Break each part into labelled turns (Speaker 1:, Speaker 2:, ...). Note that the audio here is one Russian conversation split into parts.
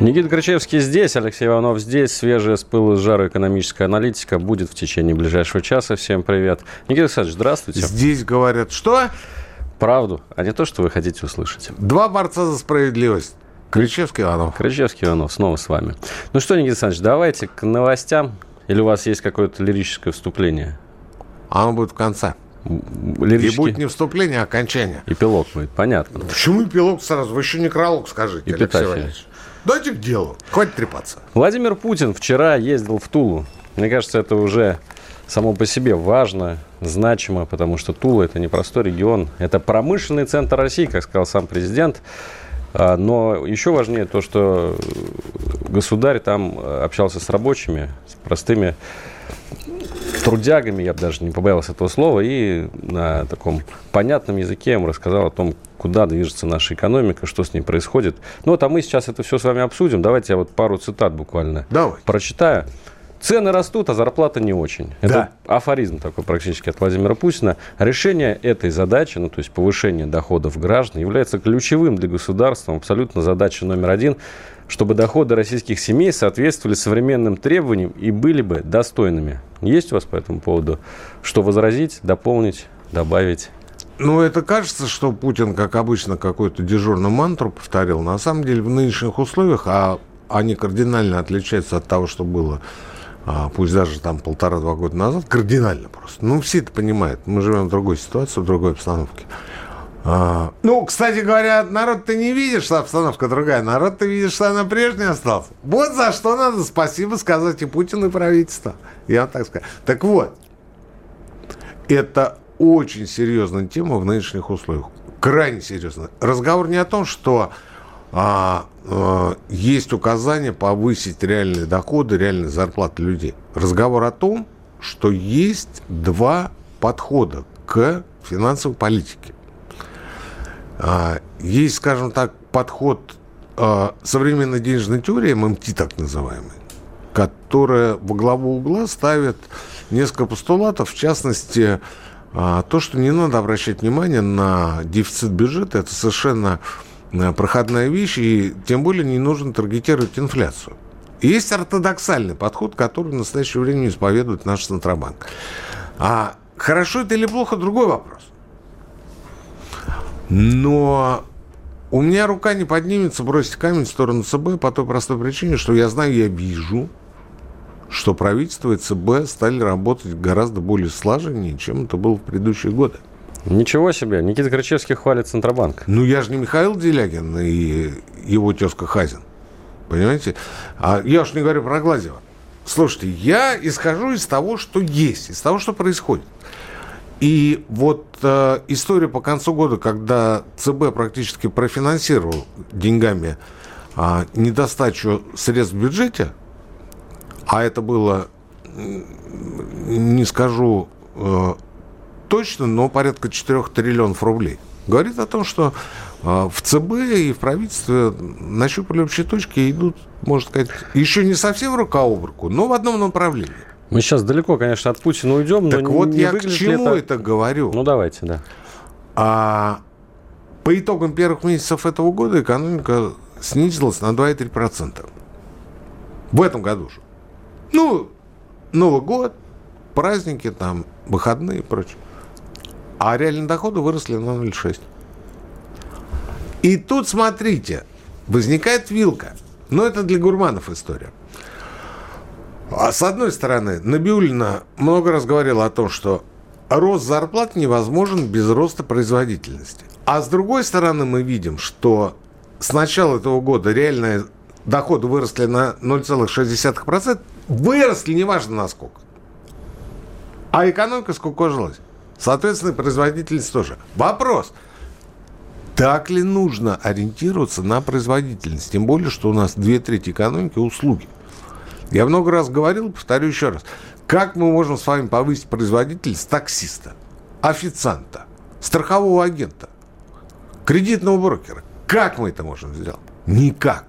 Speaker 1: Никита Крычевский здесь, Алексей Иванов здесь. Свежая с пылу с жару экономическая аналитика будет в течение ближайшего часа. Всем привет. Никита Александрович, здравствуйте.
Speaker 2: Здесь говорят, что?
Speaker 1: Правду, а не то, что вы хотите услышать.
Speaker 2: Два борца за справедливость. Кричевский Иванов.
Speaker 1: Крычевский Иванов снова с вами. Ну что, Никита Александрович, давайте к новостям. Или у вас есть какое-то лирическое вступление?
Speaker 2: Оно будет в конце.
Speaker 1: Лирический...
Speaker 2: И будет не вступление, а окончание.
Speaker 1: Эпилог будет, понятно.
Speaker 2: Почему эпилог сразу? Вы еще некролог скажите, Алексей
Speaker 1: Эпитафия.
Speaker 2: Дайте к делу. Хватит трепаться.
Speaker 1: Владимир Путин вчера ездил в Тулу. Мне кажется, это уже само по себе важно, значимо, потому что Тула – это не простой регион. Это промышленный центр России, как сказал сам президент. А, Но еще важнее то, что государь там общался с рабочими, с простыми трудягами, я бы даже не побоялся этого слова, и на таком понятном языке ему рассказал о том, куда движется наша экономика, что с ней происходит. Ну вот, а мы сейчас это все с вами обсудим. Давайте я вот пару цитат буквально
Speaker 2: Давай.
Speaker 1: прочитаю. Цены растут, а зарплата не очень. Это
Speaker 2: Да.
Speaker 1: афоризм такой практически от Владимира Путина. Решение этой задачи, ну то есть повышение доходов граждан, является ключевым для государства, абсолютно задача номер один, чтобы доходы российских семей соответствовали современным требованиям и были бы достойными. Есть у вас по этому поводу что возразить, дополнить, добавить?
Speaker 2: Ну, это кажется, что Путин, как обычно, какую-то дежурную мантру повторил. На самом деле, в нынешних условиях, а они кардинально отличаются от того, что было, а, пусть даже там полтора-два года назад, кардинально просто. Ну, все это понимают. Мы живем в другой ситуации, в другой обстановке. А, ну, кстати говоря, народ ты не видишь, что обстановка другая. Народ ты видишь, что она прежняя осталась. Вот за что надо спасибо сказать и Путину, и правительству. Я вам так скажу. Так вот, это очень серьезная тема в нынешних условиях. Крайне серьезная. Разговор не о том, что а, а, есть указание повысить реальные доходы, реальные зарплаты людей. Разговор о том, что есть два подхода к финансовой политике. А, есть, скажем так, подход а, современной денежной теории, ММТ так называемый, которая во главу угла ставит несколько постулатов, в частности, а, то, что не надо обращать внимание на дефицит бюджета, это совершенно а, проходная вещь, и тем более не нужно таргетировать инфляцию. Есть ортодоксальный подход, который в настоящее время исповедует наш Центробанк. А хорошо это или плохо, другой вопрос. Но у меня рука не поднимется бросить камень в сторону ЦБ по той простой причине, что я знаю, я вижу, что правительство и ЦБ стали работать гораздо более слаженнее, чем это было в предыдущие годы.
Speaker 1: Ничего себе, Никита Крычевский хвалит Центробанк.
Speaker 2: Ну, я же не Михаил Делягин и его тезка Хазин. Понимаете? А я уж не говорю про Глазева. Слушайте, я исхожу из того, что есть, из того, что происходит. И вот э, история по концу года, когда ЦБ практически профинансировал деньгами э, недостачу средств в бюджете, а это было, не скажу э, точно, но порядка 4 триллионов рублей, говорит о том, что э, в ЦБ и в правительстве нащупали общие точки и идут, можно сказать, еще не совсем рука об руку, но в одном направлении.
Speaker 1: Мы сейчас далеко, конечно, от Путина уйдем,
Speaker 2: Так
Speaker 1: но
Speaker 2: вот
Speaker 1: не
Speaker 2: я к чему
Speaker 1: это...
Speaker 2: это говорю.
Speaker 1: Ну, давайте, да.
Speaker 2: А по итогам первых месяцев этого года экономика снизилась на 2,3%. В этом году же. Ну, Новый год, праздники, там, выходные и прочее. А реальные доходы выросли на 0,6. И тут, смотрите, возникает вилка. Но это для гурманов история. А с одной стороны, Набиулина много раз говорила о том, что рост зарплат невозможен без роста производительности. А с другой стороны, мы видим, что с начала этого года реальные доходы выросли на 0,6%. Выросли, неважно насколько. А экономика скукожилась. Соответственно, производительность тоже. Вопрос. Так ли нужно ориентироваться на производительность? Тем более, что у нас две трети экономики – услуги. Я много раз говорил, повторю еще раз. Как мы можем с вами повысить производительность таксиста, официанта, страхового агента, кредитного брокера? Как мы это можем сделать? Никак.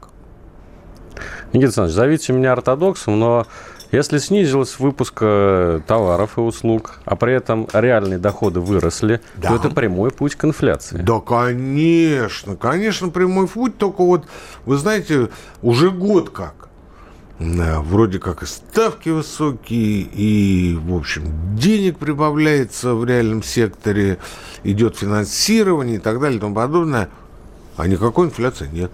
Speaker 1: Никита Александрович, зовите меня ортодоксом, но если снизилась выпуска товаров и услуг, а при этом реальные доходы выросли, да. то это прямой путь к инфляции.
Speaker 2: Да, конечно, конечно, прямой путь, только вот, вы знаете, уже год как. Вроде как и ставки высокие, и, в общем, денег прибавляется в реальном секторе, идет финансирование и так далее и тому подобное. А никакой инфляции нет.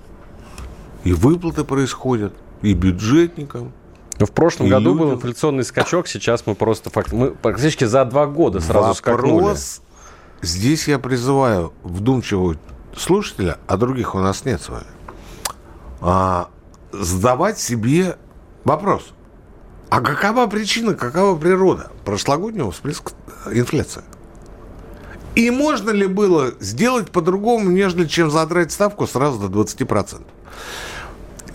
Speaker 2: И выплаты происходят, и бюджетникам,
Speaker 1: в прошлом и году люди... был инфляционный скачок, сейчас мы просто факт... мы практически за два года сразу Вопрос... скакнули.
Speaker 2: Здесь я призываю вдумчивого слушателя, а других у нас нет с вами, а, задавать себе вопрос. А какова причина, какова природа прошлогоднего всплеска инфляции? И можно ли было сделать по-другому, нежели чем задрать ставку сразу до 20%?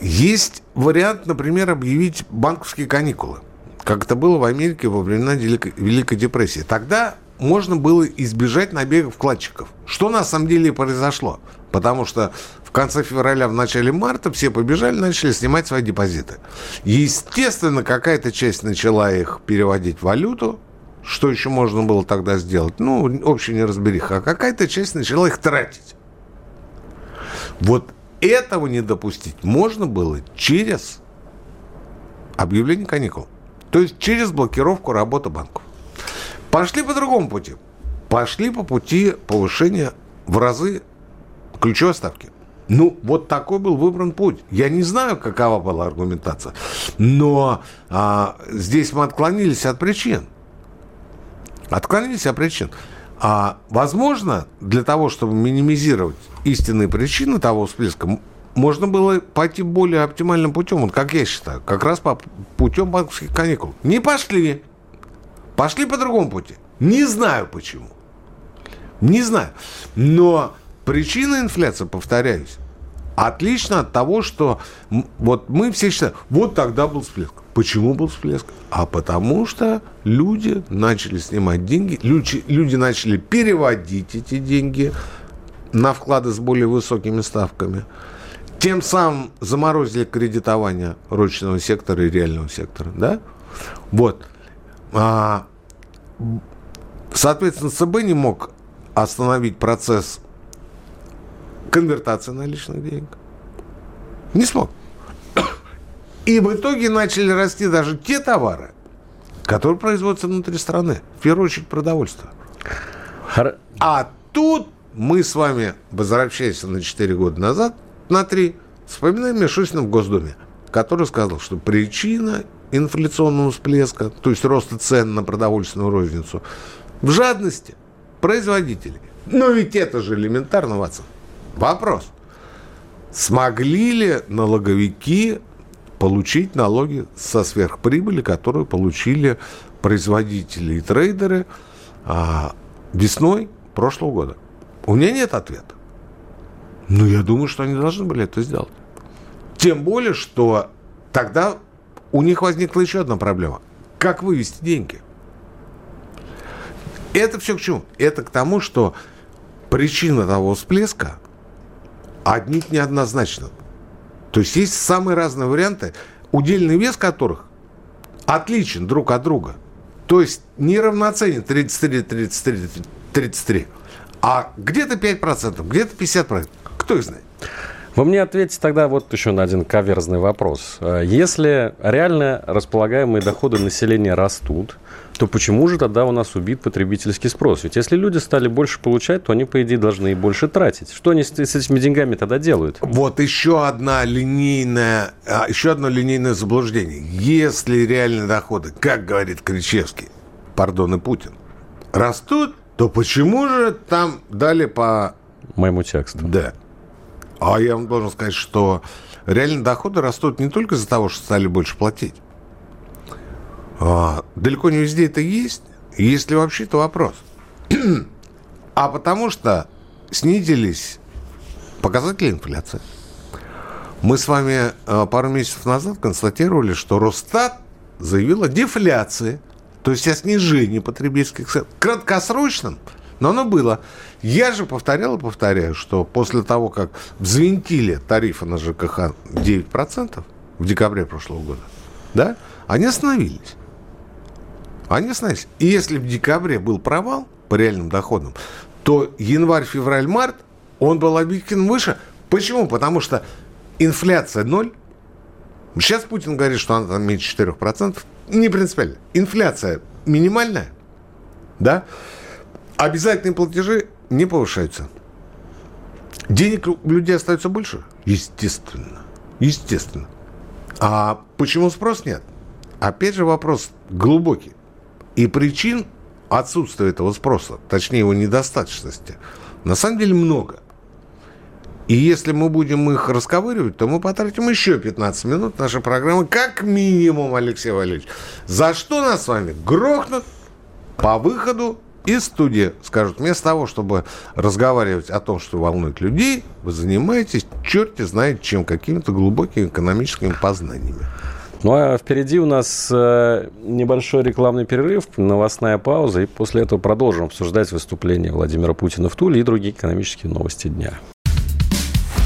Speaker 2: Есть вариант, например, объявить банковские каникулы, как это было в Америке во времена Великой депрессии. Тогда можно было избежать набега вкладчиков. Что на самом деле произошло? Потому что в конце февраля, в начале марта все побежали, начали снимать свои депозиты. Естественно, какая-то часть начала их переводить в валюту, что еще можно было тогда сделать? Ну, общая неразбериха. А какая-то часть начала их тратить. Вот этого не допустить можно было через объявление каникул. То есть через блокировку работы банков. Пошли по другому пути. Пошли по пути повышения в разы ключевой ставки. Ну, вот такой был выбран путь. Я не знаю, какова была аргументация, но а, здесь мы отклонились от причин. Отклонились от причин. А, возможно, для того, чтобы минимизировать истинные причины того всплеска, можно было пойти более оптимальным путем, вот как я считаю, как раз по путем банковских каникул. Не пошли. Пошли по другому пути. Не знаю почему. Не знаю. Но причина инфляции, повторяюсь, отлично от того, что вот мы все считаем, вот тогда был всплеск. Почему был всплеск? А потому что люди начали снимать деньги, люди, люди начали переводить эти деньги на вклады с более высокими ставками. Тем самым заморозили кредитование ручного сектора и реального сектора. Да? Вот. А, соответственно, ЦБ не мог остановить процесс конвертации наличных денег. Не смог. И в итоге начали расти даже те товары, которые производятся внутри страны. В первую очередь продовольствие. Хор... А тут мы с вами, возвращаясь на 4 года назад, на 3, вспоминаем Мишустина в Госдуме, который сказал, что причина инфляционного всплеска, то есть роста цен на продовольственную розницу, в жадности производителей. Но ведь это же элементарно, Ватсон. Вопрос. Смогли ли налоговики получить налоги со сверхприбыли, которую получили производители и трейдеры а, весной прошлого года? У меня нет ответа. Но я думаю, что они должны были это сделать. Тем более, что тогда у них возникла еще одна проблема. Как вывести деньги? Это все к чему? Это к тому, что причина того всплеска отнюдь неоднозначна. То есть есть самые разные варианты, удельный вес которых отличен друг от друга. То есть неравноценен 33, 33, 33. А где-то 5%, где-то 50%. Кто их знает?
Speaker 1: Вы мне ответьте тогда вот еще на один каверзный вопрос. Если реально располагаемые доходы населения растут, то почему же тогда у нас убит потребительский спрос? Ведь если люди стали больше получать, то они, по идее, должны и больше тратить. Что они с, с этими деньгами тогда делают?
Speaker 2: Вот еще одна линейная, а, еще одно линейное заблуждение. Если реальные доходы, как говорит Кричевский, пардон, и Путин, растут, то почему же там дали по...
Speaker 1: Моему тексту.
Speaker 2: Да. А я вам должен сказать, что реальные доходы растут не только из-за того, что стали больше платить. А, далеко не везде это есть. Если вообще, то вопрос. а потому что снизились показатели инфляции. Мы с вами э, пару месяцев назад констатировали, что Росстат заявил о дефляции, то есть о снижении потребительских цен. Краткосрочном, но оно было. Я же повторял и повторяю, что после того, как взвинтили тарифы на ЖКХ 9% в декабре прошлого года, да, они остановились. Они остановились. И если в декабре был провал по реальным доходам, то январь, февраль, март, он был объективно выше. Почему? Потому что инфляция ноль. Сейчас Путин говорит, что она там меньше 4%. Не принципиально. Инфляция минимальная. Да? Обязательные платежи не повышаются. Денег у людей остается больше? Естественно. Естественно. А почему спрос нет? Опять же вопрос глубокий. И причин отсутствия этого спроса, точнее его недостаточности, на самом деле много. И если мы будем их расковыривать, то мы потратим еще 15 минут нашей программы, как минимум, Алексей Валерьевич. За что нас с вами грохнут по выходу из студии. Скажут, вместо того, чтобы разговаривать о том, что волнует людей, вы занимаетесь черти знает чем, какими-то глубокими экономическими познаниями.
Speaker 1: Ну а впереди у нас э, небольшой рекламный перерыв, новостная пауза, и после этого продолжим обсуждать выступление Владимира Путина в Туле и другие экономические новости дня.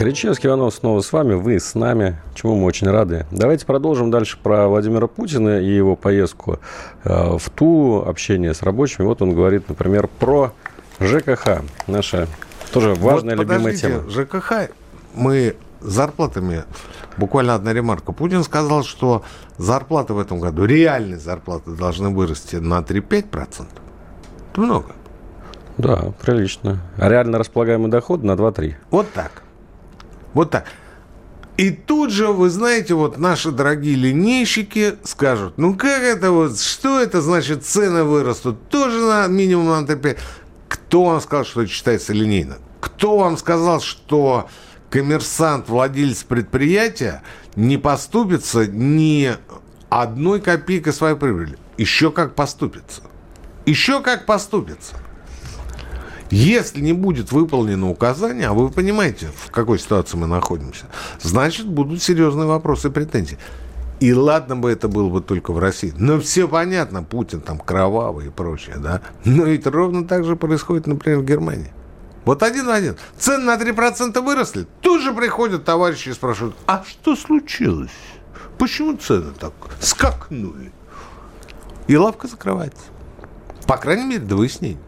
Speaker 1: Кричевский Иванов снова с вами, вы с нами, чему мы очень рады. Давайте продолжим дальше про Владимира Путина и его поездку э, в Тулу, общение с рабочими. Вот он говорит, например, про ЖКХ, наша тоже важная вот любимая тема.
Speaker 2: ЖКХ, мы зарплатами, буквально одна ремарка. Путин сказал, что зарплаты в этом году, реальные зарплаты должны вырасти на 3-5%. Это много.
Speaker 1: Да, прилично. А реально располагаемый доход на 2-3.
Speaker 2: Вот так. Вот так. И тут же, вы знаете, вот наши дорогие линейщики скажут, ну как это вот, что это значит, цены вырастут, тоже на минимум на 5. Кто вам сказал, что это считается линейно? Кто вам сказал, что коммерсант, владелец предприятия не поступится ни одной копейкой своей прибыли? Еще как поступится. Еще как поступится. Если не будет выполнено указание, а вы понимаете, в какой ситуации мы находимся, значит, будут серьезные вопросы и претензии. И ладно бы это было бы только в России. Но все понятно, Путин там кровавый и прочее, да? Но ведь ровно так же происходит, например, в Германии. Вот один в один. Цены на 3% выросли. Тут же приходят товарищи и спрашивают, а что случилось? Почему цены так скакнули? И лавка закрывается. По крайней мере, до выяснения.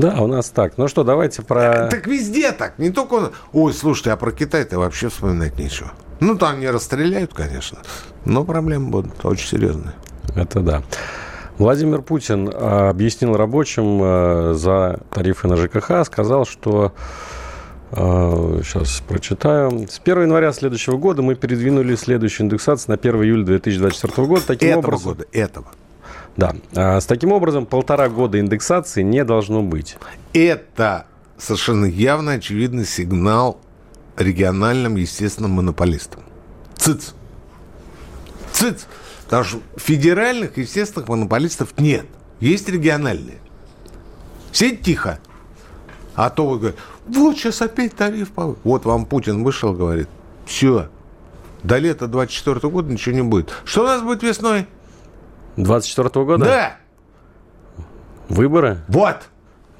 Speaker 1: Да, у нас так. Ну что, давайте про...
Speaker 2: Так везде так, не только... Он... Ой, слушайте, а про Китай-то вообще вспоминать нечего. Ну, там не расстреляют, конечно, но проблемы будут очень серьезные.
Speaker 1: Это да. Владимир Путин а, объяснил рабочим а, за тарифы на ЖКХ, сказал, что Сейчас а, прочитаю. С 1 января следующего года мы передвинули следующую индексацию на 1 июля 2024 года.
Speaker 2: Таким этого образом, года, этого.
Speaker 1: Да. А с таким образом полтора года индексации не должно быть.
Speaker 2: Это совершенно явно очевидный сигнал региональным, естественным монополистам. Цыц. Цыц. Потому что федеральных, естественных монополистов нет. Есть региональные. Все тихо. А то вы говорите, вот сейчас опять тариф повысит. Вот вам Путин вышел, говорит, все, до лета 24 года ничего не будет. Что у нас будет весной?
Speaker 1: 24 -го года?
Speaker 2: Да.
Speaker 1: Выборы?
Speaker 2: Вот.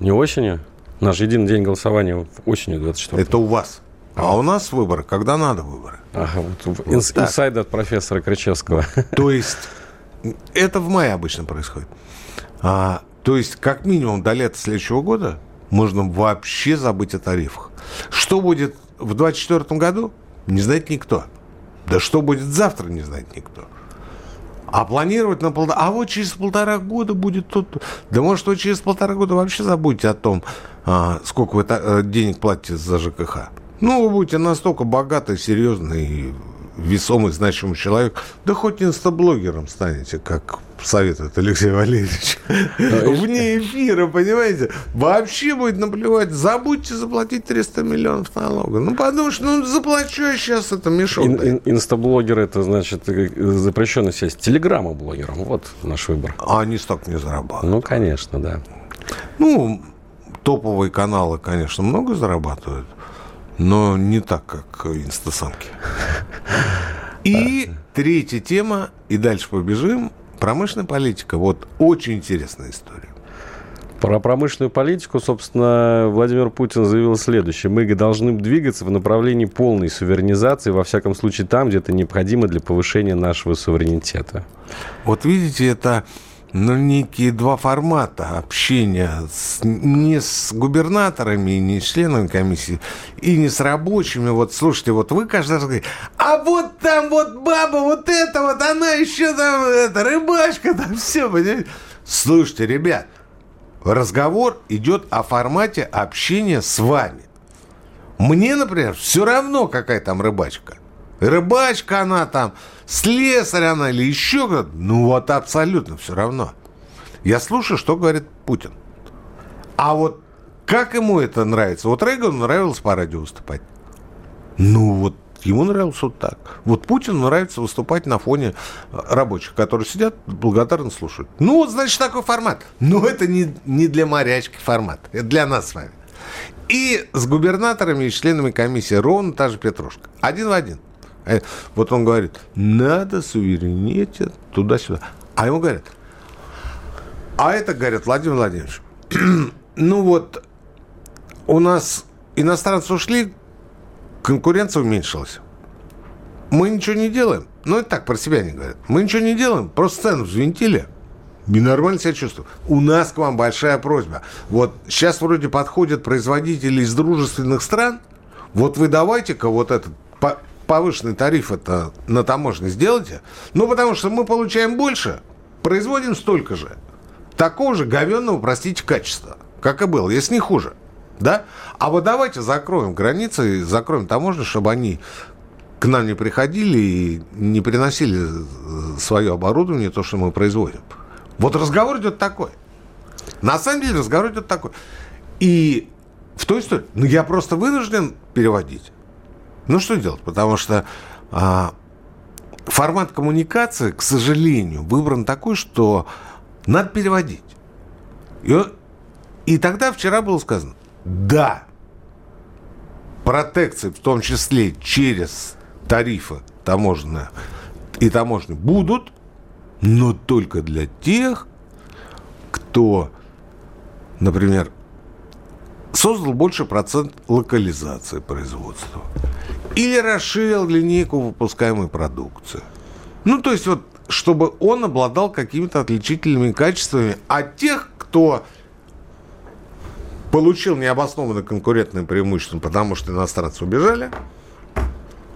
Speaker 1: Не осенью? Наш единый день голосования осенью 24
Speaker 2: Это у вас. А у нас выборы, когда надо выборы.
Speaker 1: Ага, вот, вот инс, инсайд от профессора Кричевского.
Speaker 2: То есть, это в мае обычно происходит. А, то есть, как минимум до лета следующего года можно вообще забыть о тарифах. Что будет в 2024 году, не знает никто. Да что будет завтра, не знает никто. А планировать на полтора... А вот через полтора года будет тут... Да может, вы через полтора года вообще забудете о том, а, сколько вы э, денег платите за ЖКХ. Ну, вы будете настолько богатый, серьезный, весомый, значимый человек. Да хоть инстаблогером станете, как советует Алексей Валерьевич. Вне эфира, понимаете? Вообще будет наплевать. Забудьте заплатить 300 миллионов налога. Ну, потому что, ну, заплачу я сейчас это мешок. Ин, ин,
Speaker 1: инстаблогер это значит э, запрещенная связь. Телеграмма блогером. Вот наш выбор.
Speaker 2: А они столько не зарабатывают.
Speaker 1: Ну, конечно, да.
Speaker 2: Ну, топовые каналы, конечно, много зарабатывают, но не так, как инстасамки. И третья тема, и дальше побежим, промышленная политика. Вот очень интересная история.
Speaker 1: Про промышленную политику, собственно, Владимир Путин заявил следующее. Мы должны двигаться в направлении полной суверенизации, во всяком случае там, где это необходимо для повышения нашего суверенитета.
Speaker 2: Вот видите, это ну, некие два формата общения с, не с губернаторами, не с членами комиссии, и не с рабочими. Вот, слушайте, вот вы каждый раз говорите, а вот там вот баба, вот это вот, она еще там, это, рыбачка, там все, понимаете? Слушайте, ребят, разговор идет о формате общения с вами. Мне, например, все равно, какая там рыбачка. Рыбачка она там, слесарь она или еще кто-то. Ну вот абсолютно все равно. Я слушаю, что говорит Путин. А вот как ему это нравится? Вот Рейгану нравилось по радио выступать. Ну вот ему нравилось вот так. Вот Путину нравится выступать на фоне рабочих, которые сидят, благодарно слушают. Ну, вот, значит, такой формат. Но это не, не для морячки формат. Это для нас с вами. И с губернаторами и членами комиссии ровно та же Петрушка. Один в один. Э, вот он говорит, надо суверенитет туда-сюда. А ему говорят, а это, говорят, Владимир Владимирович, ну вот у нас иностранцы ушли, конкуренция уменьшилась. Мы ничего не делаем. Ну, это так, про себя не говорят. Мы ничего не делаем, просто цену взвинтили. И нормально себя чувствую. У нас к вам большая просьба. Вот сейчас вроде подходят производители из дружественных стран. Вот вы давайте-ка вот этот повышенный тариф это на таможне сделайте. Ну, потому что мы получаем больше, производим столько же. Такого же говенного, простите, качества, как и было, если не хуже. Да? А вот давайте закроем границы, закроем таможню, чтобы они к нам не приходили и не приносили э, свое оборудование, то, что мы производим. Вот разговор идет такой. На самом деле разговор идет такой. И в той истории, ну, я просто вынужден переводить. Ну, что делать? Потому что а, формат коммуникации, к сожалению, выбран такой, что надо переводить. И, и тогда вчера было сказано, да, протекции, в том числе через тарифы таможенные и таможни, будут, но только для тех, кто, например, создал больше процент локализации производства. Или расширил линейку выпускаемой продукции. Ну, то есть вот, чтобы он обладал какими-то отличительными качествами от тех, кто получил необоснованное конкурентное преимущество, потому что иностранцы убежали,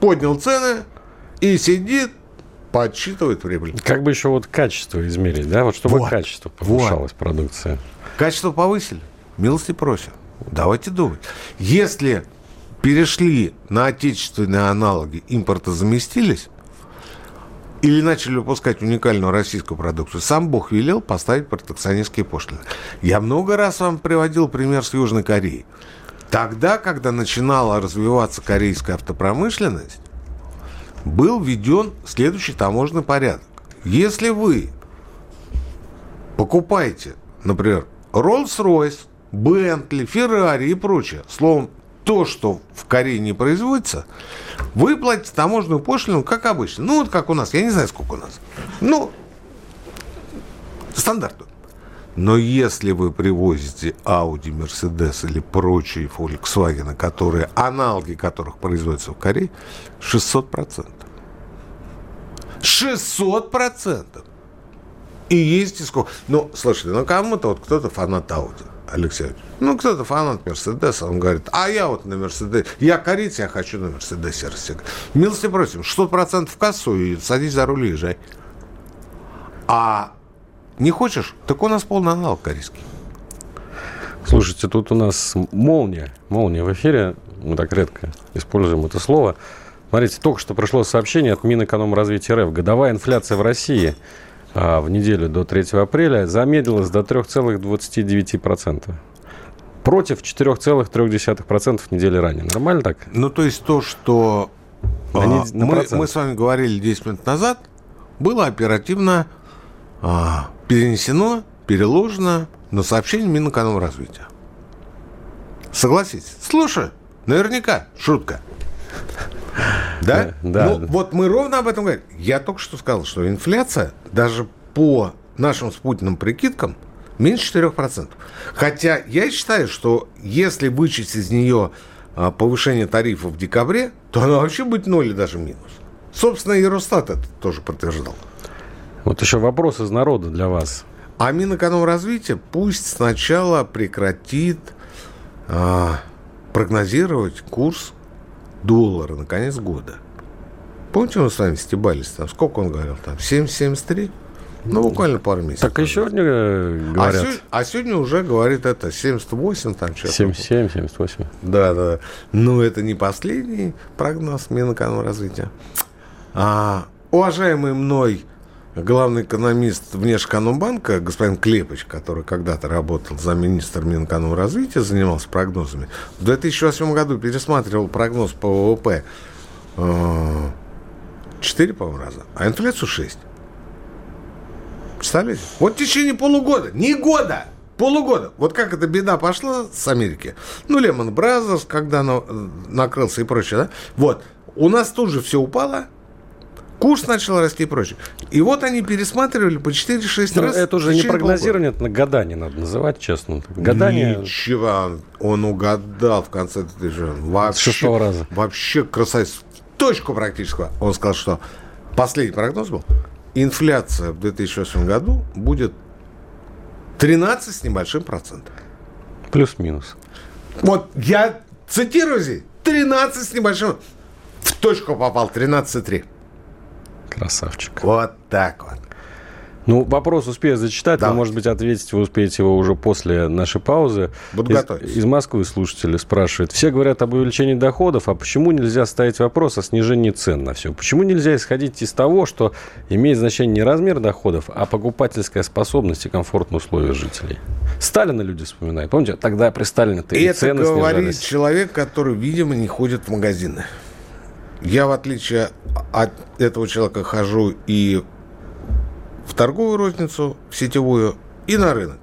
Speaker 2: поднял цены и сидит, подсчитывает прибыль.
Speaker 1: Как бы еще вот качество измерить, да? Вот чтобы вот. качество повышалось вот. продукция.
Speaker 2: Качество повысили. Милости просим. Давайте думать. Если перешли на отечественные аналоги, импорта заместились, или начали выпускать уникальную российскую продукцию, сам Бог велел поставить протекционистские пошлины. Я много раз вам приводил пример с Южной Кореей. Тогда, когда начинала развиваться корейская автопромышленность, был введен следующий таможенный порядок. Если вы покупаете, например, Rolls-Royce, Бентли, Феррари и прочее. Словом, то, что в Корее не производится, вы платите таможенную пошлину, как обычно. Ну, вот как у нас. Я не знаю, сколько у нас. Ну, стандартную. Но если вы привозите Audi, Mercedes или прочие Volkswagen, которые, аналоги которых производятся в Корее, 600%. 600%! И есть и сколько. Ну, слушайте, ну кому-то вот кто-то фанат Audi. Алексей Ну, кто-то фанат Мерседеса, он говорит, а я вот на Мерседесе, я корейец, я хочу на Мерседесе. Милости просим, 600% в кассу и садись за руль и езжай. А не хочешь? Так у нас полный аналог корейский.
Speaker 1: Слушайте, тут у нас молния. Молния в эфире. Мы так редко используем это слово. Смотрите, только что пришло сообщение от Минэкономразвития РФ. Годовая инфляция в России в неделю до 3 апреля замедлилась до 3,29%. Против 4,3% недели ранее. Нормально так?
Speaker 2: Ну, то есть то, что
Speaker 1: На
Speaker 2: а,
Speaker 1: на
Speaker 2: мы, мы с вами говорили 10 минут назад, было оперативно а, перенесено, переложено на сообщение Минэкономразвития. Согласитесь? Слушай, наверняка шутка. Да?
Speaker 1: Да, да.
Speaker 2: Ну, вот мы ровно об этом говорим. Я только что сказал, что инфляция даже по нашим спутанным прикидкам меньше 4%. Хотя я считаю, что если вычесть из нее а, повышение тарифов в декабре, то она вообще будет ноль и даже минус. Собственно, и Росстат это тоже подтверждал.
Speaker 1: Вот еще вопрос из народа для вас.
Speaker 2: А Минэкономразвитие пусть сначала прекратит а, прогнозировать курс доллара на конец года. Помните, мы с вами стебались там? Сколько он говорил там? 7,73? Ну, буквально пару месяцев.
Speaker 1: Так и сегодня э,
Speaker 2: А,
Speaker 1: говорят
Speaker 2: сё- а сегодня уже говорит это 78, там что-то.
Speaker 1: 77, 78.
Speaker 2: Да, да. Но это не последний прогноз Минэкономразвития. А, уважаемый мной главный экономист Внешэкономбанка, господин Клепыч, который когда-то работал за министр Минэкономразвития, занимался прогнозами, в 2008 году пересматривал прогноз по ВВП э, 4, по-моему, раза, а инфляцию 6. Представляете? Вот в течение полугода, не года, полугода. Вот как эта беда пошла с Америки. Ну, Lehman Brothers, когда на- накрылся и прочее, да? Вот. У нас тут же все упало, курс начал расти и прочее. И вот они пересматривали по 4-6
Speaker 1: Ну,
Speaker 2: раз.
Speaker 1: это уже не прогнозирование, это гадание надо называть, честно. Гадание
Speaker 2: Ничего, он угадал в конце вообще,
Speaker 1: шестого раза.
Speaker 2: Вообще красавец. Точку практически. Он сказал, что последний прогноз был. Инфляция в 2008 году будет 13 с небольшим процентом.
Speaker 1: плюс-минус.
Speaker 2: Вот я цитирую здесь. 13 с небольшим. В точку попал. 13,3.
Speaker 1: Красавчик.
Speaker 2: Вот так вот.
Speaker 1: Ну, вопрос успею зачитать.
Speaker 2: Да.
Speaker 1: Вы, может быть, ответить вы успеете его уже после нашей паузы.
Speaker 2: Буду
Speaker 1: из,
Speaker 2: готовиться.
Speaker 1: из Москвы слушатели спрашивают. Все говорят об увеличении доходов, а почему нельзя ставить вопрос о снижении цен на все? Почему нельзя исходить из того, что имеет значение не размер доходов, а покупательская способность и комфортные условия жителей? Сталина люди вспоминают. Помните, тогда при Сталине-то
Speaker 2: И
Speaker 1: и
Speaker 2: это
Speaker 1: цены
Speaker 2: говорит
Speaker 1: снижались.
Speaker 2: человек, который, видимо, не ходит в магазины. Я, в отличие от этого человека, хожу и в торговую розницу, в сетевую, и на рынок.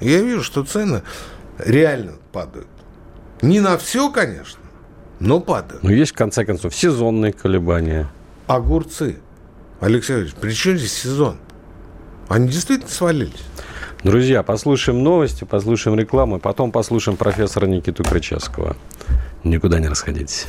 Speaker 2: Я вижу, что цены реально падают. Не на все, конечно, но падают.
Speaker 1: Но есть, в конце концов, сезонные колебания.
Speaker 2: Огурцы. Алексей Ильич, при чем здесь сезон? Они действительно свалились.
Speaker 1: Друзья, послушаем новости, послушаем рекламу, потом послушаем профессора Никиту Крычевского. Никуда не расходитесь.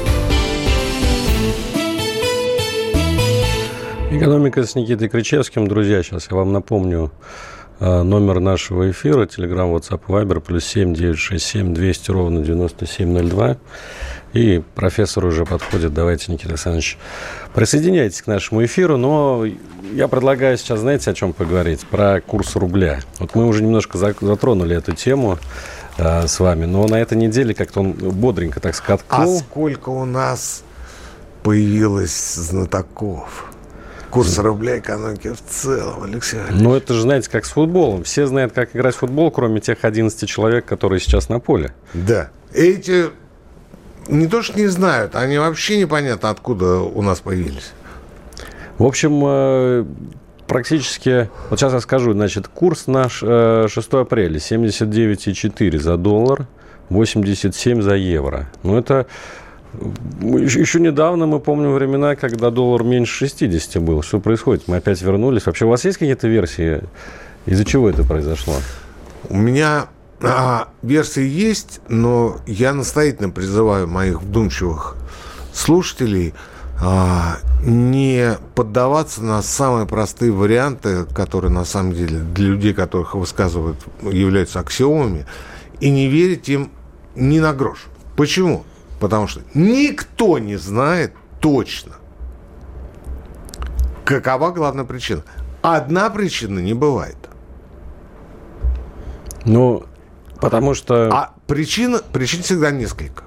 Speaker 1: Экономика с Никитой Кричевским. Друзья, сейчас я вам напомню э, номер нашего эфира. Телеграм, WhatsApp, Viber. Плюс семь девять шесть семь двести ровно девяносто семь ноль два. И профессор уже подходит. Давайте, Никита Александрович, присоединяйтесь к нашему эфиру. Но я предлагаю сейчас, знаете, о чем поговорить? Про курс рубля. Вот мы уже немножко за- затронули эту тему э, с вами. Но на этой неделе как-то он бодренько так
Speaker 2: А
Speaker 1: скаткнул.
Speaker 2: сколько у нас появилось знатоков? Курс рубля экономики в целом, Алексей Иванович.
Speaker 1: Ну, это же, знаете, как с футболом. Все знают, как играть в футбол, кроме тех 11 человек, которые сейчас на поле.
Speaker 2: Да. Эти не то что не знают, они вообще непонятно, откуда у нас появились.
Speaker 1: В общем, э, практически... Вот сейчас я скажу. Значит, курс наш э, 6 апреля 79,4 за доллар, 87 за евро. Ну, это Еще недавно мы помним времена, когда доллар меньше 60 был. Что происходит? Мы опять вернулись. Вообще у вас есть какие-то версии, из-за чего это произошло?
Speaker 2: У меня а, версии есть, но я настоятельно призываю моих вдумчивых слушателей а, не поддаваться на самые простые варианты, которые на самом деле для людей, которых высказывают, являются аксиомами, и не верить им ни на грош. Почему? Потому что никто не знает точно, какова главная причина. Одна причина не бывает.
Speaker 1: Ну, потому что...
Speaker 2: А причина, причин всегда несколько.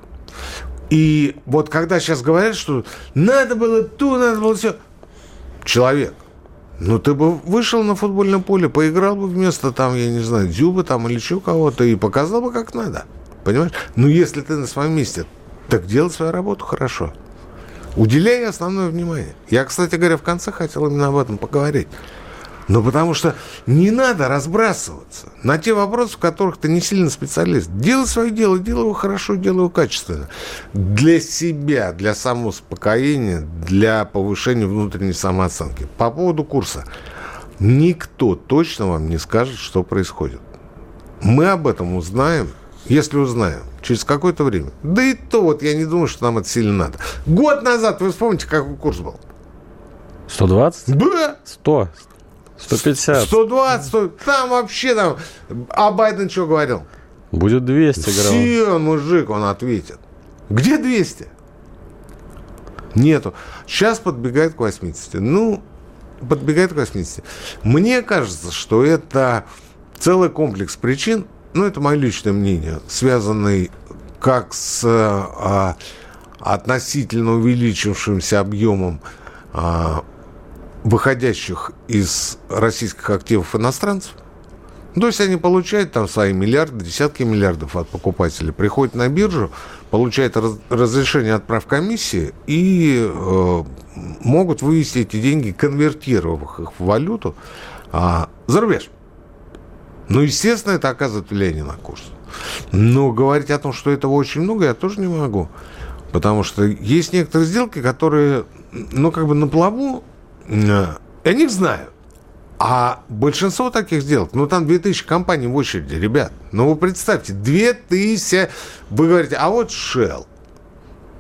Speaker 2: И вот когда сейчас говорят, что надо было то, надо было все. Человек, ну ты бы вышел на футбольное поле, поиграл бы вместо там, я не знаю, Дзюба там или еще кого-то и показал бы как надо. Понимаешь? Ну если ты на своем месте, так делай свою работу хорошо. Уделяй основное внимание. Я, кстати говоря, в конце хотел именно об этом поговорить. Ну, потому что не надо разбрасываться на те вопросы, в которых ты не сильно специалист. Делай свое дело, делай его хорошо, делай его качественно. Для себя, для самоуспокоения, для повышения внутренней самооценки. По поводу курса. Никто точно вам не скажет, что происходит. Мы об этом узнаем, если узнаем, через какое-то время. Да и то вот я не думаю, что нам это сильно надо. Год назад, вы вспомните, какой курс был?
Speaker 1: 120?
Speaker 2: Да.
Speaker 1: 100. 150.
Speaker 2: 120, 100, там вообще там... А Байден что говорил?
Speaker 1: Будет 200 грамм.
Speaker 2: Все, мужик, он ответит. Где 200? Нету. Сейчас подбегает к 80. Ну, подбегает к 80. Мне кажется, что это целый комплекс причин, ну, это мое личное мнение, связанный как с а, относительно увеличившимся объемом а, выходящих из российских активов иностранцев. То есть они получают там свои миллиарды, десятки миллиардов от покупателей, приходят на биржу, получают раз, разрешение от правкомиссии и э, могут вывести эти деньги, конвертировав их в валюту э, за рубеж. Ну, естественно, это оказывает влияние на курс. Но говорить о том, что этого очень много, я тоже не могу. Потому что есть некоторые сделки, которые, ну, как бы на плаву я них знаю. А большинство таких сделок, ну там 2000 компаний в очереди, ребят. Ну вы представьте, 2000, вы говорите, а вот Shell.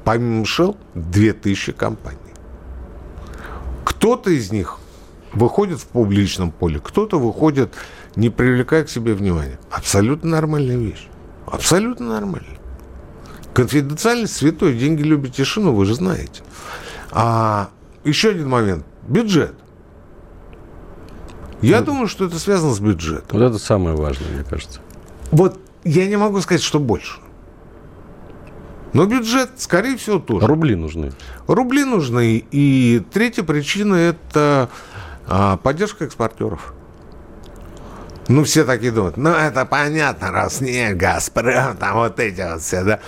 Speaker 2: Помимо Shell, 2000 компаний. Кто-то из них выходит в публичном поле, кто-то выходит, не привлекая к себе внимания. Абсолютно нормальная вещь. Абсолютно нормально. Конфиденциальность святой, деньги любят тишину, вы же знаете. А еще один момент. Бюджет. Я ну, думаю, что это связано с бюджетом.
Speaker 1: Вот это самое важное, мне кажется.
Speaker 2: Вот я не могу сказать, что больше. Но бюджет, скорее всего, тоже.
Speaker 1: Рубли нужны.
Speaker 2: Рубли нужны. И третья причина – это а, поддержка экспортеров. Ну, все такие думают, ну, это понятно, раз нет, Газпром, там вот эти вот все, да.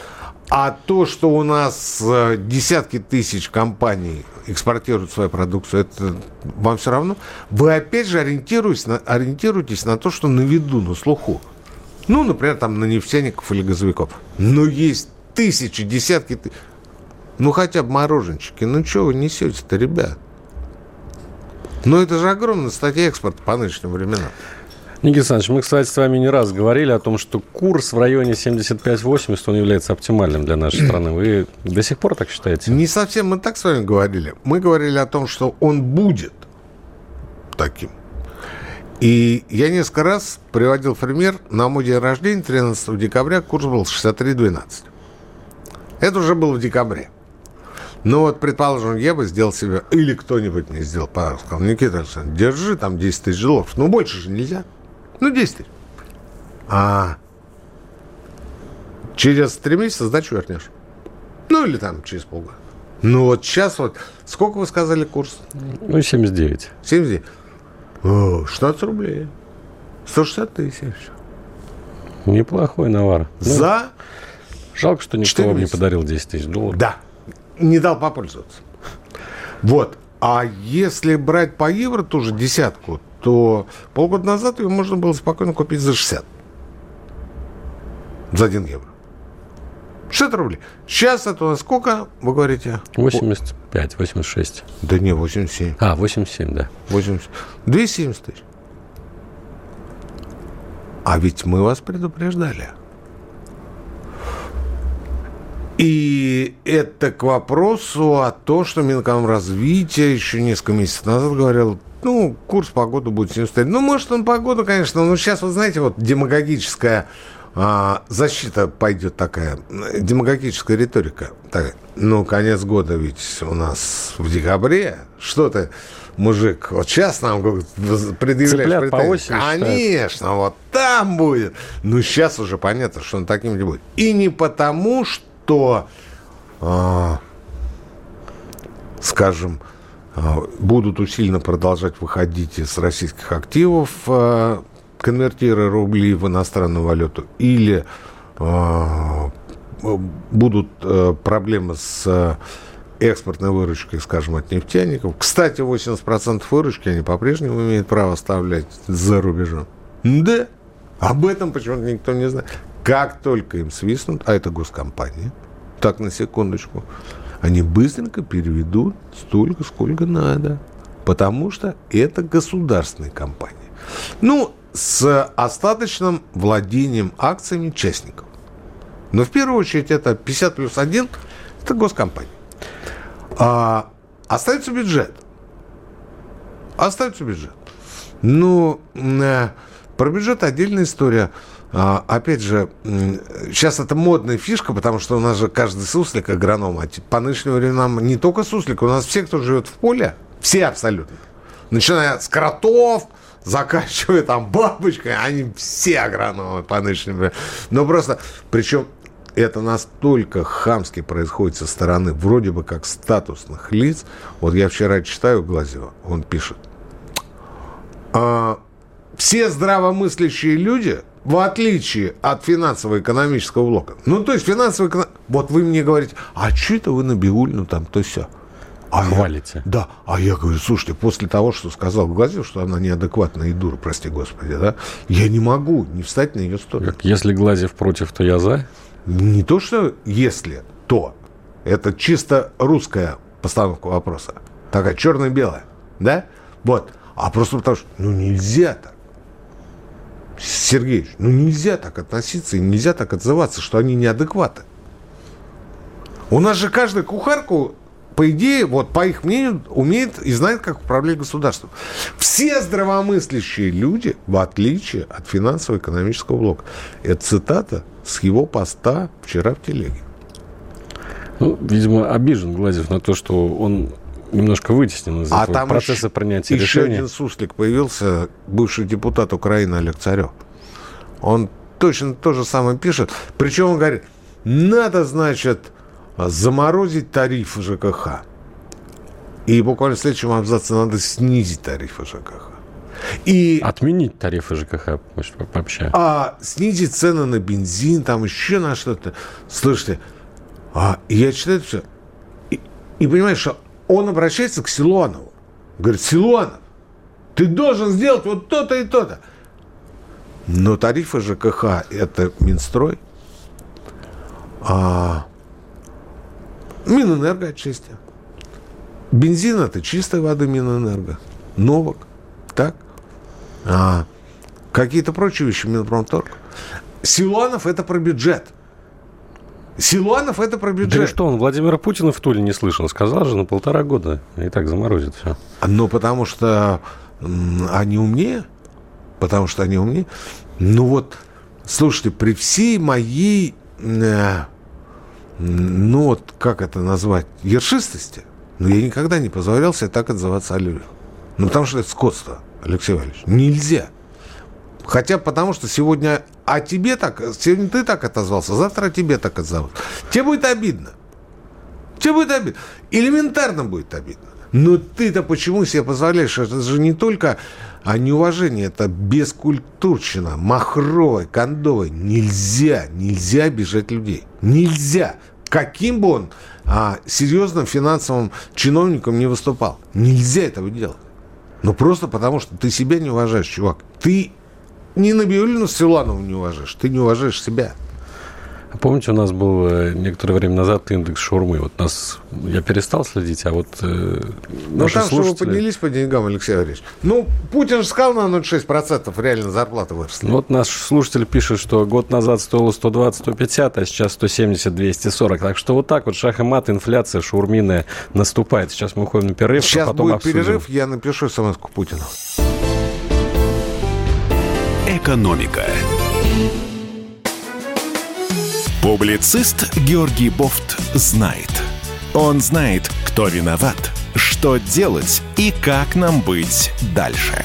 Speaker 2: А то, что у нас э, десятки тысяч компаний экспортируют свою продукцию, это вам все равно? Вы опять же ориентируетесь на, ориентируетесь на то, что на виду, на слуху. Ну, например, там на нефтяников или газовиков. Но есть тысячи, десятки тысяч. Ну, хотя бы мороженчики. Ну, что вы несете-то, ребят? Ну, это же огромная статья экспорта по нынешним временам.
Speaker 1: Никита Александрович, мы, кстати, с вами не раз говорили о том, что курс в районе 75-80, он является оптимальным для нашей страны. Вы до сих пор так считаете?
Speaker 2: Не совсем мы так с вами говорили. Мы говорили о том, что он будет таким. И я несколько раз приводил пример. На мой день рождения, 13 декабря, курс был 63,12. Это уже было в декабре. Ну вот, предположим, я бы сделал себе, или кто-нибудь мне сделал подарок, сказал, Никита Александрович, держи там 10 тысяч долларов. Ну, больше же нельзя. Ну, 10 тысяч. А через три месяца сдачу вернешь. Ну, или там через полгода. Ну, вот сейчас вот... Сколько вы сказали курс?
Speaker 1: Ну, 79.
Speaker 2: 79. О, 16 рублей. 160 тысяч.
Speaker 1: Неплохой навар.
Speaker 2: Ну, За?
Speaker 1: Жалко, что никто вам не подарил 10 тысяч долларов.
Speaker 2: Да. Не дал попользоваться. Вот. А если брать по евро тоже десятку, то полгода назад ее можно было спокойно купить за 60. За 1 евро. 60 рублей. Сейчас это у нас сколько, вы говорите?
Speaker 1: 85, 86.
Speaker 2: Да не, 87.
Speaker 1: А, 87, да.
Speaker 2: 80. 270 тысяч. А ведь мы вас предупреждали. И это к вопросу о том, что Минкомразвитие еще несколько месяцев назад говорил, ну, курс по году будет 75. Ну, может, он по году, конечно, но сейчас, вы знаете, вот демагогическая а, защита пойдет такая, демагогическая риторика. Так, ну, конец года ведь у нас в декабре. Что ты, мужик, вот сейчас нам предъявляешь
Speaker 1: Цыплят по осени
Speaker 2: Конечно,
Speaker 1: считают.
Speaker 2: вот там будет. Ну, сейчас уже понятно, что он таким не будет. И не потому, что, а, скажем, будут усиленно продолжать выходить из российских активов, а, конвертируя рубли в иностранную валюту, или а, будут а, проблемы с а, экспортной выручкой, скажем, от нефтяников. Кстати, 80% выручки они по-прежнему имеют право оставлять за рубежом. Да, об этом почему-то никто не знает. Как только им свистнут, а это госкомпания, так на секундочку, они быстренько переведут столько, сколько надо. Потому что это государственные компании. Ну, с остаточным владением акциями частников. Но в первую очередь это 50 плюс 1, это госкомпания. А, остается бюджет. Остается бюджет. Ну, э, про бюджет отдельная история. А, опять же, сейчас это модная фишка, потому что у нас же каждый суслик агроном. А по нынешним временам не только суслик, у нас все, кто живет в поле, все абсолютно. Начиная с кротов, заканчивая там бабочкой, они все агрономы по нынешним временам. Но просто, причем это настолько хамски происходит со стороны вроде бы как статусных лиц. Вот я вчера читаю Глазева, он пишет. «А, все здравомыслящие люди, в отличие от финансово-экономического блока, ну, то есть финансово Вот вы мне говорите, а что это вы на Биулину там то все? А я-
Speaker 1: Хвалите.
Speaker 2: да, а я говорю, слушайте, после того, что сказал Глазев, что она неадекватная и дура, прости господи, да, я не могу не встать на ее сторону.
Speaker 1: Как, если Глазев против, то я за.
Speaker 2: Не то, что если, то. Это чисто русская постановка вопроса. Такая черно-белая, да? Вот. А просто потому что, ну, нельзя так. Сергеевич, ну, нельзя так относиться и нельзя так отзываться, что они неадекваты. У нас же каждая кухарку, по идее, вот по их мнению, умеет и знает, как управлять государством. Все здравомыслящие люди, в отличие от финансово-экономического блока. Это цитата с его поста вчера в телеге.
Speaker 1: Ну, видимо, обижен Глазев на то, что он немножко вытеснен из
Speaker 2: А
Speaker 1: этого
Speaker 2: там
Speaker 1: процесса
Speaker 2: еще,
Speaker 1: принятия
Speaker 2: еще
Speaker 1: решения.
Speaker 2: один суслик появился, бывший депутат Украины Олег Царев. Он точно то же самое пишет. Причем он говорит, надо, значит, заморозить тарифы ЖКХ. И буквально в следующем абзаце надо снизить тарифы ЖКХ. И
Speaker 1: Отменить тарифы ЖКХ, вообще.
Speaker 2: а снизить цены на бензин, там еще на что-то. Слушайте, а я читаю все, и, и понимаешь, что он обращается к Силуанову. Говорит, Силуанов, ты должен сделать вот то-то и то-то. Но тарифы ЖКХ – это Минстрой, а Минэнерго отчасти. Бензин – это чистой воды Минэнерго. Новок. Так? А какие-то прочие вещи Минпромторг. Силуанов – это про бюджет. Силуанов – это про
Speaker 1: Да и
Speaker 2: бюджет.
Speaker 1: что, он Владимира Путина в Туле не слышал. Сказал же на полтора года. И так заморозит все.
Speaker 2: Ну, потому что они умнее. Потому что они умнее. Ну вот, слушайте, при всей моей, э, ну вот, как это назвать, ершистости, но я никогда не позволял себе так отзываться о людях. Ну, потому что это скотство, Алексей Валерьевич. Нельзя. Хотя потому что сегодня о тебе так, сегодня ты так отозвался, завтра тебе так отзовут. Тебе будет обидно. Тебе будет обидно. Элементарно будет обидно. Но ты-то почему себе позволяешь? Это же не только а неуважение, это бескультурщина, махровая, кондовая. Нельзя, нельзя обижать людей. Нельзя. Каким бы он а, серьезным финансовым чиновником не выступал. Нельзя этого делать. Ну, просто потому, что ты себя не уважаешь, чувак. Ты не Набиулину Силанову не уважаешь, ты не уважаешь себя.
Speaker 1: Помните, у нас был э, некоторое время назад индекс шурмы. Вот нас я перестал следить, а вот э,
Speaker 2: Ну, там, слушатели... что вы поднялись по деньгам, Алексей Валерьевич. Ну, Путин же сказал на 0,6% реально зарплата выросла.
Speaker 1: Вот наш слушатель пишет, что год назад стоило 120-150, а сейчас 170-240. Так что вот так вот шах и мат, инфляция шаурминая наступает. Сейчас мы уходим на перерыв,
Speaker 2: а Сейчас
Speaker 1: а потом
Speaker 2: будет
Speaker 1: обсудим.
Speaker 2: перерыв, я напишу смс Путину.
Speaker 3: Экономика. Публицист Георгий Бофт знает. Он знает, кто виноват, что делать и как нам быть дальше.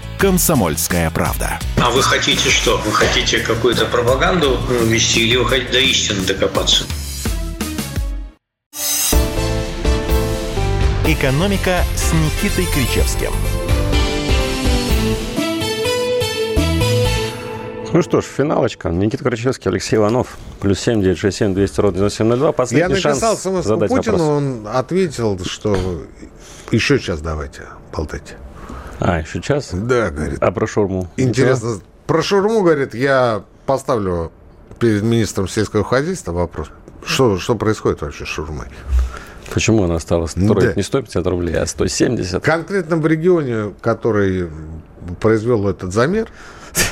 Speaker 3: «Комсомольская правда».
Speaker 4: А вы хотите что? Вы хотите какую-то пропаганду вести или вы хотите до истины докопаться?
Speaker 5: «Экономика» с Никитой Кричевским –
Speaker 1: Ну что ж, финалочка. Никита Кричевский, Алексей Иванов. Плюс семь, девять, шесть, семь, двести, ровно девяносто семь, ноль два. Последний
Speaker 2: Я написал
Speaker 1: шанс
Speaker 2: смс Путину,
Speaker 1: вопрос.
Speaker 2: он ответил, что еще сейчас давайте болтайте.
Speaker 1: А, еще час?
Speaker 2: Да, говорит.
Speaker 1: А про шурму?
Speaker 2: Интересно. Про шурму, говорит, я поставлю перед министром сельского хозяйства вопрос. Что, что происходит вообще с шурмой?
Speaker 1: Почему она стала строить да. не 150 рублей, а 170?
Speaker 2: Конкретно в регионе, который произвел этот замер,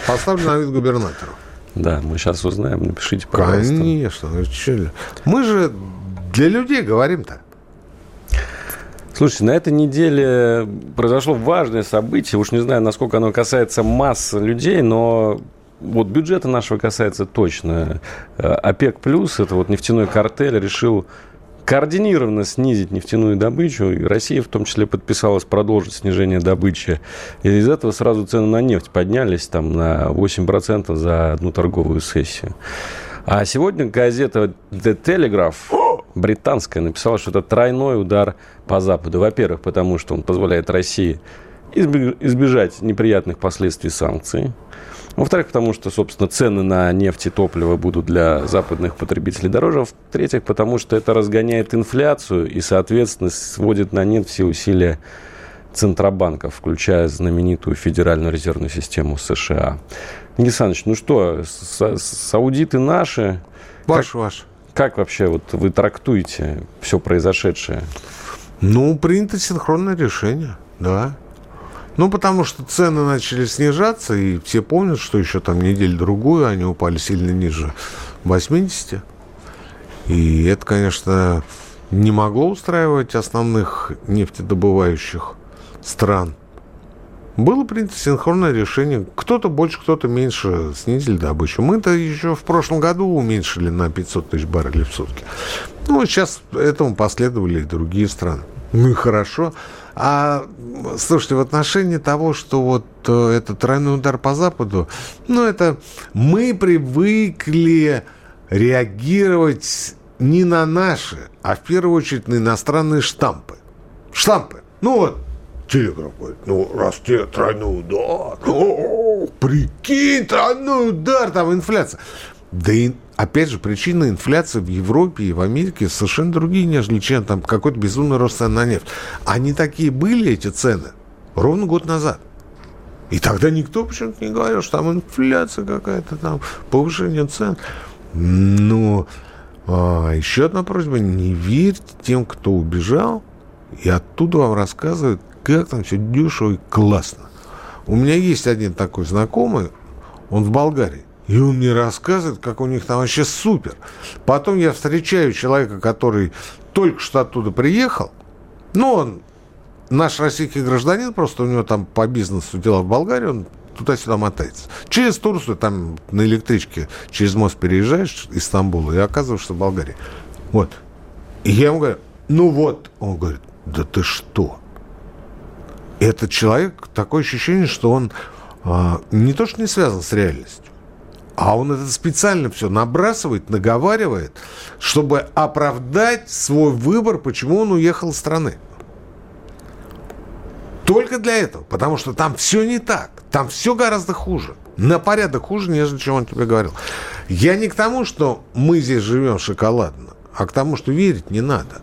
Speaker 2: Поставлю на вид губернатору.
Speaker 1: Да, мы сейчас узнаем. Напишите, пожалуйста.
Speaker 2: Конечно. Ну, мы же для людей говорим-то.
Speaker 1: Слушайте, на этой неделе произошло важное событие. Уж не знаю, насколько оно касается масс людей, но вот бюджета нашего касается точно. Э, ОПЕК+, плюс, это вот нефтяной картель, решил координированно снизить нефтяную добычу. И Россия в том числе подписалась продолжить снижение добычи. И из этого сразу цены на нефть поднялись там, на 8% за одну торговую сессию. А сегодня газета The Telegraph британская написала, что это тройной удар по Западу. Во-первых, потому что он позволяет России избежать неприятных последствий санкций. Во-вторых, потому что, собственно, цены на нефть и топливо будут для западных потребителей дороже. В-третьих, потому что это разгоняет инфляцию и, соответственно, сводит на нет все усилия центробанков, включая знаменитую Федеральную резервную систему США. Никита Александрович, ну что, са- саудиты наши?
Speaker 2: Ваш, как, ваш.
Speaker 1: Как вообще вот вы трактуете все произошедшее?
Speaker 2: Ну, принято синхронное решение, да. Ну, потому что цены начали снижаться, и все помнят, что еще там неделю-другую они упали сильно ниже 80. И это, конечно, не могло устраивать основных нефтедобывающих стран. Было принято синхронное решение. Кто-то больше, кто-то меньше снизили добычу. Мы-то еще в прошлом году уменьшили на 500 тысяч баррелей в сутки. Ну, сейчас этому последовали и другие страны. Ну и хорошо. А, слушайте, в отношении того, что вот э, это тройной удар по Западу, ну, это мы привыкли реагировать не на наши, а в первую очередь на иностранные штампы. Штампы. Ну вот, Телеграф говорит, ну, раз тебе тройной удар, ну, прикинь, тройной удар, там инфляция. Да и, опять же, причины инфляции в Европе и в Америке совершенно другие, нежели чем там какой-то безумный рост цен на нефть. Они такие были, эти цены, ровно год назад. И тогда никто почему-то не говорил, что там инфляция какая-то, там повышение цен. Но а, еще одна просьба, не верьте тем, кто убежал, и оттуда вам рассказывают, как там все дешево и классно. У меня есть один такой знакомый, он в Болгарии. И он мне рассказывает, как у них там вообще супер. Потом я встречаю человека, который только что оттуда приехал. Ну, он наш российский гражданин, просто у него там по бизнесу дела в Болгарии, он туда-сюда мотается. Через Турцию, там на электричке через мост переезжаешь из Стамбула и оказываешься в Болгарии. Вот. И я ему говорю, ну вот. Он говорит, да ты что? Этот человек, такое ощущение, что он а, не то что не связан с реальностью, а он это специально все набрасывает, наговаривает, чтобы оправдать свой выбор, почему он уехал из страны. Только для этого. Потому что там все не так. Там все гораздо хуже. На порядок хуже, нежели чем он тебе говорил. Я не к тому, что мы здесь живем шоколадно, а к тому, что верить не надо.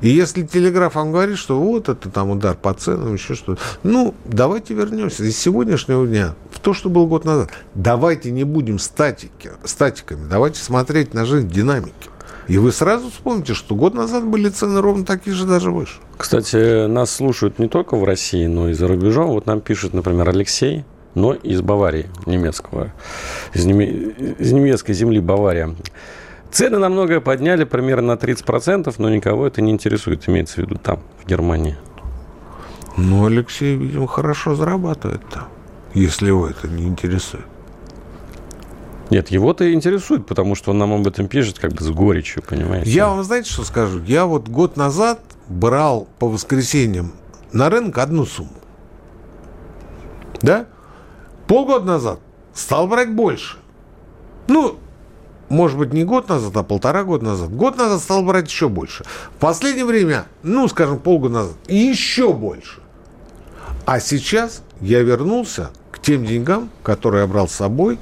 Speaker 2: И если телеграф вам говорит, что вот это там удар по ценам, еще что-то, ну, давайте вернемся из сегодняшнего дня в то, что было год назад. Давайте не будем статики, статиками, давайте смотреть на жизнь динамики. И вы сразу вспомните, что год назад были цены ровно такие же, даже выше.
Speaker 1: Кстати, нас слушают не только в России, но и за рубежом. Вот нам пишет, например, Алексей, но из Баварии, немецкого, из, неме... из немецкой земли Бавария. Цены намного подняли, примерно на 30%, но никого это не интересует, имеется в виду там, в Германии.
Speaker 2: Ну, Алексей, видимо, хорошо зарабатывает там, если его это не интересует.
Speaker 1: Нет, его-то интересует, потому что он нам об этом пишет как бы с горечью, понимаете?
Speaker 2: Я вам, знаете, что скажу? Я вот год назад брал по воскресеньям на рынок одну сумму. Да? Полгода назад стал брать больше. Ну, может быть, не год назад, а полтора года назад. Год назад стал брать еще больше. В последнее время, ну, скажем, полгода назад, еще больше. А сейчас я вернулся к тем деньгам, которые я брал с собой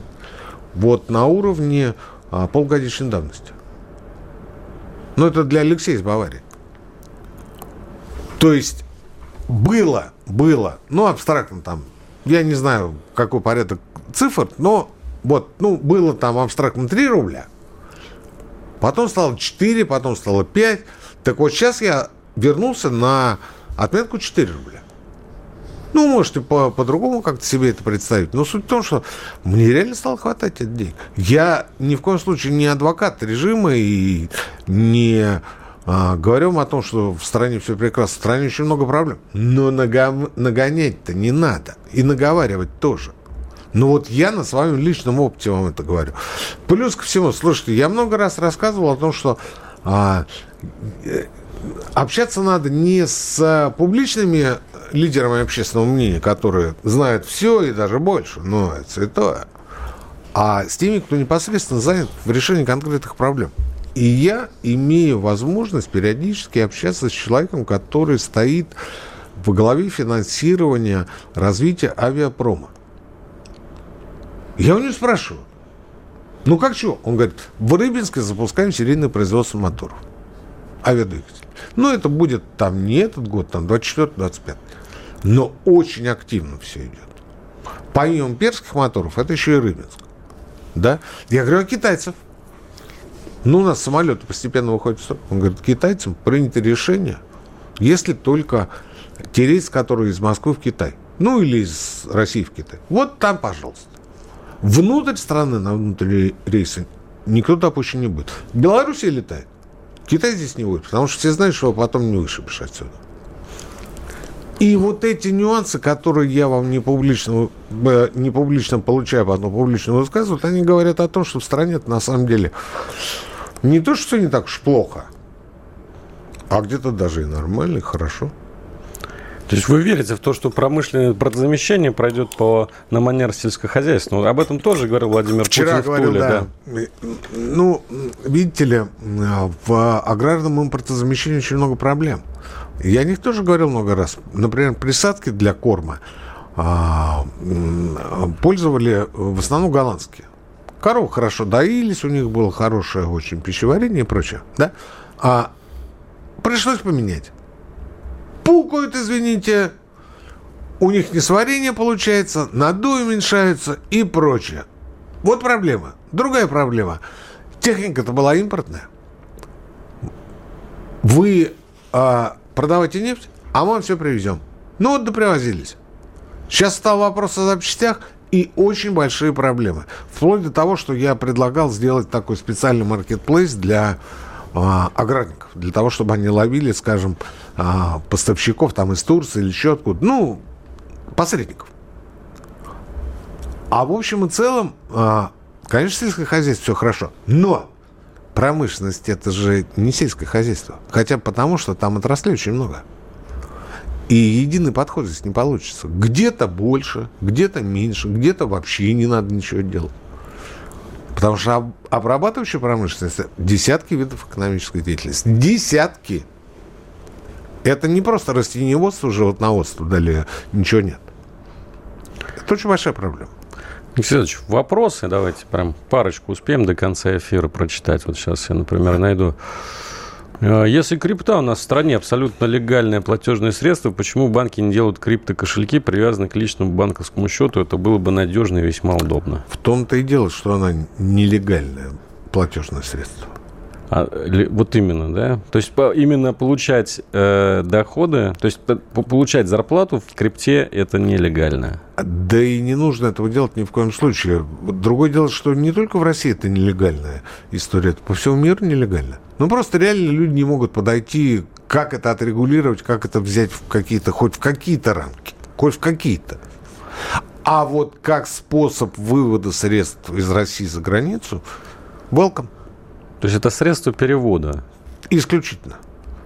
Speaker 2: вот на уровне а, полгодичной давности. Ну, это для Алексея из Баварии. То есть было, было, ну, абстрактно там, я не знаю, какой порядок цифр, но вот, ну, было там абстрактно 3 рубля, потом стало 4, потом стало 5. Так вот сейчас я вернулся на отметку 4 рубля. Ну, можете по- по-другому как-то себе это представить. Но суть в том, что мне реально стало хватать этих денег. Я ни в коем случае не адвокат режима и не а, говорю о том, что в стране все прекрасно. В стране очень много проблем. Но нага- нагонять-то не надо. И наговаривать тоже. Ну вот я на своем личном опыте вам это говорю. Плюс ко всему, слушайте, я много раз рассказывал о том, что а, э, общаться надо не с публичными лидерами общественного мнения, которые знают все и даже больше, ну, это святое, а с теми, кто непосредственно занят в решении конкретных проблем. И я имею возможность периодически общаться с человеком, который стоит во главе финансирования развития авиапрома. Я у него спрашиваю, ну как что? Он говорит, в Рыбинске запускаем серийное производство моторов. Авиадвигатель. Ну, это будет там не этот год, там 24-25. Но очень активно все идет. Помимо перских моторов, это еще и Рыбинск. Да? Я говорю, а китайцев? Ну, у нас самолеты постепенно выходят в строй. Он говорит, китайцам принято решение, если только те рейсы, которые из Москвы в Китай. Ну, или из России в Китай. Вот там, пожалуйста. Внутрь страны на внутренние рейсы никто допущен не будет. В Белоруссии летает. Китай здесь не будет, потому что все знают, что потом не вышибешь отсюда. И вот эти нюансы, которые я вам не публично, э, не публично получаю, а потом публично высказывают, они говорят о том, что в стране на самом деле не то, что не так уж плохо, а где-то даже и нормально, и хорошо.
Speaker 1: То есть вы верите в то, что промышленное бродозамещение пройдет по, на манер сельскохозяйственного? Об этом тоже говорил Владимир
Speaker 2: Вчера
Speaker 1: Путин в
Speaker 2: говорил,
Speaker 1: Туле,
Speaker 2: да. Ну, видите ли, в аграрном импортозамещении очень много проблем. Я о них тоже говорил много раз. Например, присадки для корма а, пользовали в основном голландские. Коровы хорошо доились, у них было хорошее очень пищеварение и прочее. Да? А пришлось поменять. Пукают, извините, у них несварение получается, надуи уменьшаются и прочее. Вот проблема. Другая проблема. Техника-то была импортная. Вы а, продавайте нефть, а мы вам все привезем. Ну вот допривозились. Сейчас стал вопрос о запчастях и очень большие проблемы. Вплоть до того, что я предлагал сделать такой специальный маркетплейс для а, аграрников, для того, чтобы они ловили, скажем, а, поставщиков там из Турции или еще откуда, ну, посредников. А в общем и целом, а, конечно, сельское хозяйство все хорошо, но промышленность это же не сельское хозяйство. Хотя потому, что там отраслей очень много. И единый подход здесь не получится. Где-то больше, где-то меньше, где-то вообще не надо ничего делать. Потому что об- обрабатывающая промышленность – десятки видов экономической деятельности. Десятки. Это не просто растениеводство, животноводство, далее ничего нет. Это очень большая проблема.
Speaker 1: Алексей вопросы давайте прям парочку успеем до конца эфира прочитать. Вот сейчас я, например, найду. Э, если крипта у нас в стране абсолютно легальное платежное средство, почему банки не делают криптокошельки, привязанные к личному банковскому счету? Это было бы надежно и весьма удобно.
Speaker 2: В том-то и дело, что она нелегальное платежное средство.
Speaker 1: А, вот именно, да? То есть по, именно получать э, доходы, то есть по, получать зарплату в крипте это нелегально.
Speaker 2: Да и не нужно этого делать ни в коем случае. Другое дело, что не только в России это нелегальная история, это по всему миру нелегально. Ну просто реально люди не могут подойти, как это отрегулировать, как это взять в какие-то, хоть в какие-то рамки, хоть в какие-то. А вот как способ вывода средств из России за границу, welcome.
Speaker 1: То есть это средство перевода?
Speaker 2: Исключительно.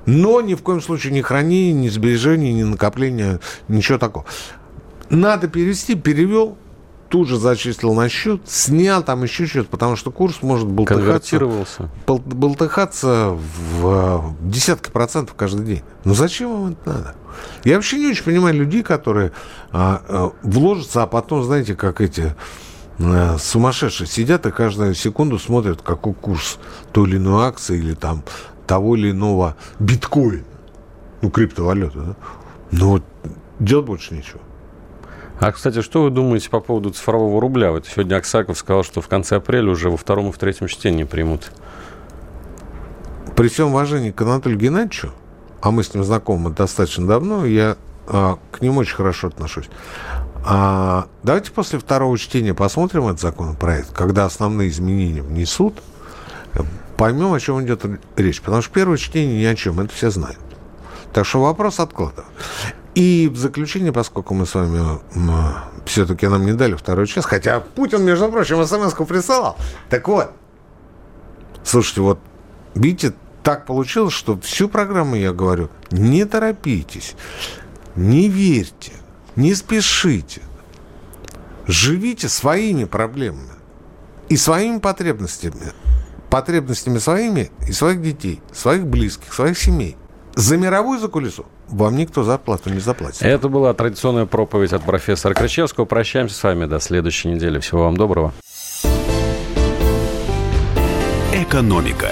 Speaker 2: Но ни в коем случае не хранение, ни сбережения, ни накопления, ничего такого. Надо перевести, перевел, тут же зачислил на счет, снял там еще что-то, потому что курс может болтыхаться, болтыхаться в десятки процентов каждый день. Но зачем вам это надо? Я вообще не очень понимаю людей, которые а, а, вложатся, а потом, знаете, как эти Э, сумасшедшие сидят и каждую секунду смотрят, какой курс той или иной акции или там того или иного биткоина, ну, криптовалюты, да? Но вот делать больше нечего.
Speaker 1: А, кстати, что вы думаете по поводу цифрового рубля? Вот сегодня Аксаков сказал, что в конце апреля уже во втором и в третьем чтении примут.
Speaker 2: При всем уважении к Анатолию Геннадьевичу, а мы с ним знакомы достаточно давно, я а, к нему очень хорошо отношусь. А, давайте после второго чтения посмотрим этот законопроект, когда основные изменения внесут, поймем, о чем идет речь. Потому что первое чтение ни о чем, это все знают. Так что вопрос откладываем. И в заключение, поскольку мы с вами все-таки нам не дали второй час, хотя Путин, между прочим, смс присылал. Так вот, слушайте, вот видите, так получилось, что всю программу я говорю, не торопитесь, не верьте, не спешите. Живите своими проблемами и своими потребностями. Потребностями своими и своих детей, своих близких, своих семей. За мировую за закулису вам никто зарплату не заплатит.
Speaker 1: Это была традиционная проповедь от профессора Крычевского. Прощаемся с вами до следующей недели. Всего вам доброго.
Speaker 3: Экономика.